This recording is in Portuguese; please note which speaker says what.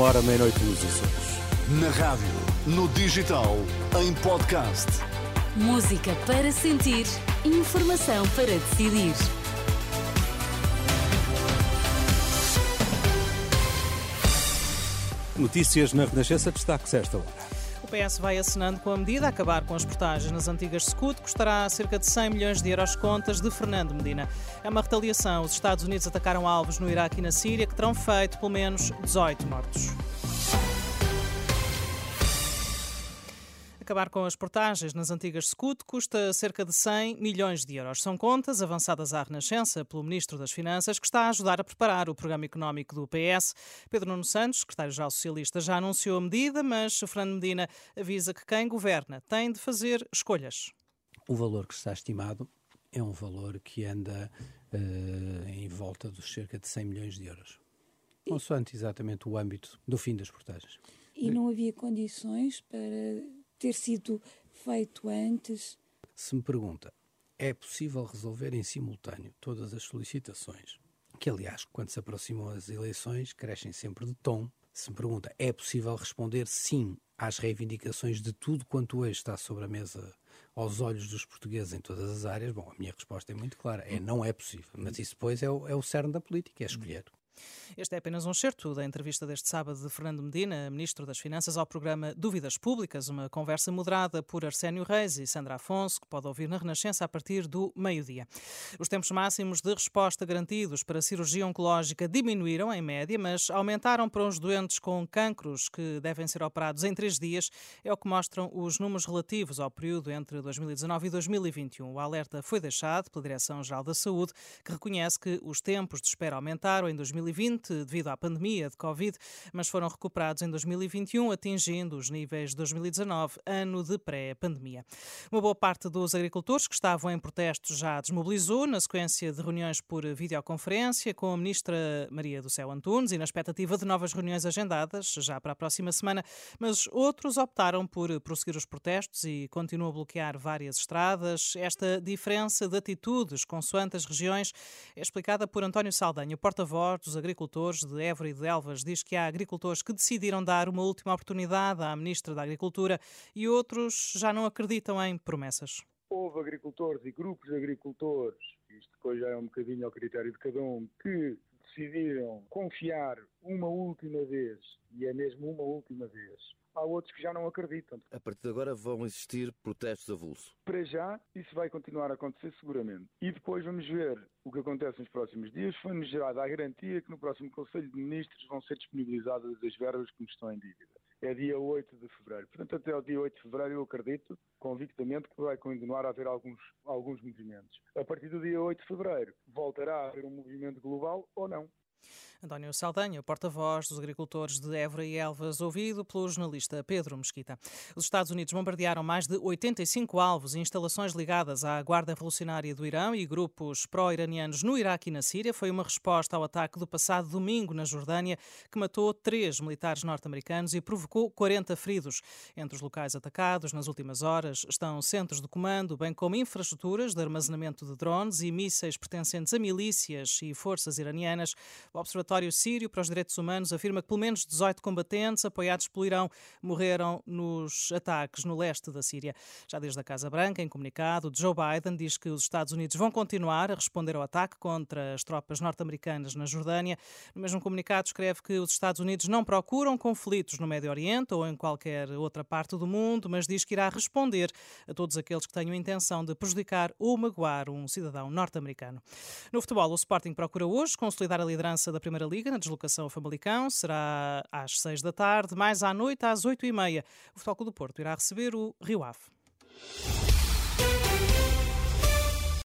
Speaker 1: uma hora, meia-noite nos Açores.
Speaker 2: Na rádio, no digital, em podcast.
Speaker 3: Música para sentir, informação para decidir.
Speaker 1: Notícias na Renascença, destaques esta hora.
Speaker 4: PS vai assinando com a medida acabar com as portagens nas antigas Scut, custará cerca de 100 milhões de euros contas de Fernando Medina. É uma retaliação. Os Estados Unidos atacaram alvos no Iraque e na Síria que terão feito pelo menos 18 mortos. Acabar com as portagens nas antigas Scut custa cerca de 100 milhões de euros. São contas avançadas à Renascença pelo Ministro das Finanças, que está a ajudar a preparar o programa económico do PS. Pedro Nuno Santos, secretário-geral socialista, já anunciou a medida, mas Fernando Medina avisa que quem governa tem de fazer escolhas.
Speaker 5: O valor que está estimado é um valor que anda uh, em volta dos cerca de 100 milhões de euros. Consoante exatamente o âmbito do fim das portagens.
Speaker 6: E não havia condições para ter sido feito antes?
Speaker 5: Se me pergunta, é possível resolver em simultâneo todas as solicitações? Que, aliás, quando se aproximam as eleições, crescem sempre de tom. Se me pergunta, é possível responder sim às reivindicações de tudo quanto hoje está sobre a mesa aos olhos dos portugueses em todas as áreas? Bom, a minha resposta é muito clara: é não é possível. Mas isso depois é o, é o cerne da política, é escolher.
Speaker 4: Este é apenas um certo da entrevista deste sábado de Fernando Medina, Ministro das Finanças, ao programa Dúvidas Públicas, uma conversa moderada por Arsénio Reis e Sandra Afonso, que pode ouvir na Renascença a partir do meio-dia. Os tempos máximos de resposta garantidos para a cirurgia oncológica diminuíram em média, mas aumentaram para os doentes com cancros que devem ser operados em três dias, é o que mostram os números relativos ao período entre 2019 e 2021. O alerta foi deixado pela Direção-Geral da Saúde, que reconhece que os tempos de espera aumentaram em 2020 2020 devido à pandemia de Covid, mas foram recuperados em 2021, atingindo os níveis de 2019, ano de pré-pandemia. Uma boa parte dos agricultores que estavam em protestos já desmobilizou na sequência de reuniões por videoconferência com a ministra Maria do Céu Antunes e na expectativa de novas reuniões agendadas já para a próxima semana, mas outros optaram por prosseguir os protestos e continuam a bloquear várias estradas. Esta diferença de atitudes consoante as regiões é explicada por António Saldanha, porta-voz dos agricultores de Évora e de Elvas diz que há agricultores que decidiram dar uma última oportunidade à Ministra da Agricultura e outros já não acreditam em promessas.
Speaker 7: Houve agricultores e grupos de agricultores, isto depois já é um bocadinho ao critério de cada um, que decidiram confiar uma última vez, e é mesmo uma última vez, há outros que já não acreditam.
Speaker 8: A partir de agora vão existir protestos avulso?
Speaker 7: Para já, isso vai continuar a acontecer seguramente. E depois vamos ver o que acontece nos próximos dias. Foi-nos gerada a garantia que no próximo Conselho de Ministros vão ser disponibilizadas as verbas que nos estão em dívida. É dia 8 de fevereiro. Portanto, até o dia 8 de fevereiro eu acredito convictamente que vai continuar a haver alguns, alguns movimentos. A partir do dia 8 de fevereiro voltará a haver um movimento global ou não.
Speaker 4: António Saldanha, porta-voz dos agricultores de Évora e Elvas, ouvido pelo jornalista Pedro Mesquita. Os Estados Unidos bombardearam mais de 85 alvos e instalações ligadas à Guarda Revolucionária do Irão e grupos pró-iranianos no Iraque e na Síria. Foi uma resposta ao ataque do passado domingo na Jordânia, que matou três militares norte-americanos e provocou 40 feridos. Entre os locais atacados nas últimas horas estão centros de comando, bem como infraestruturas de armazenamento de drones e mísseis pertencentes a milícias e forças iranianas. O Observatório Sírio para os Direitos Humanos afirma que pelo menos 18 combatentes apoiados pelo Irão morreram nos ataques no leste da Síria. Já desde a Casa Branca, em comunicado, Joe Biden diz que os Estados Unidos vão continuar a responder ao ataque contra as tropas norte-americanas na Jordânia. No mesmo comunicado, escreve que os Estados Unidos não procuram conflitos no Médio Oriente ou em qualquer outra parte do mundo, mas diz que irá responder a todos aqueles que tenham intenção de prejudicar ou magoar um cidadão norte-americano. No futebol, o Sporting procura hoje consolidar a liderança da Primeira Liga na deslocação a Famalicão. Será às seis da tarde, mais à noite às oito e meia. O Futebol do Porto irá receber o Rio Ave.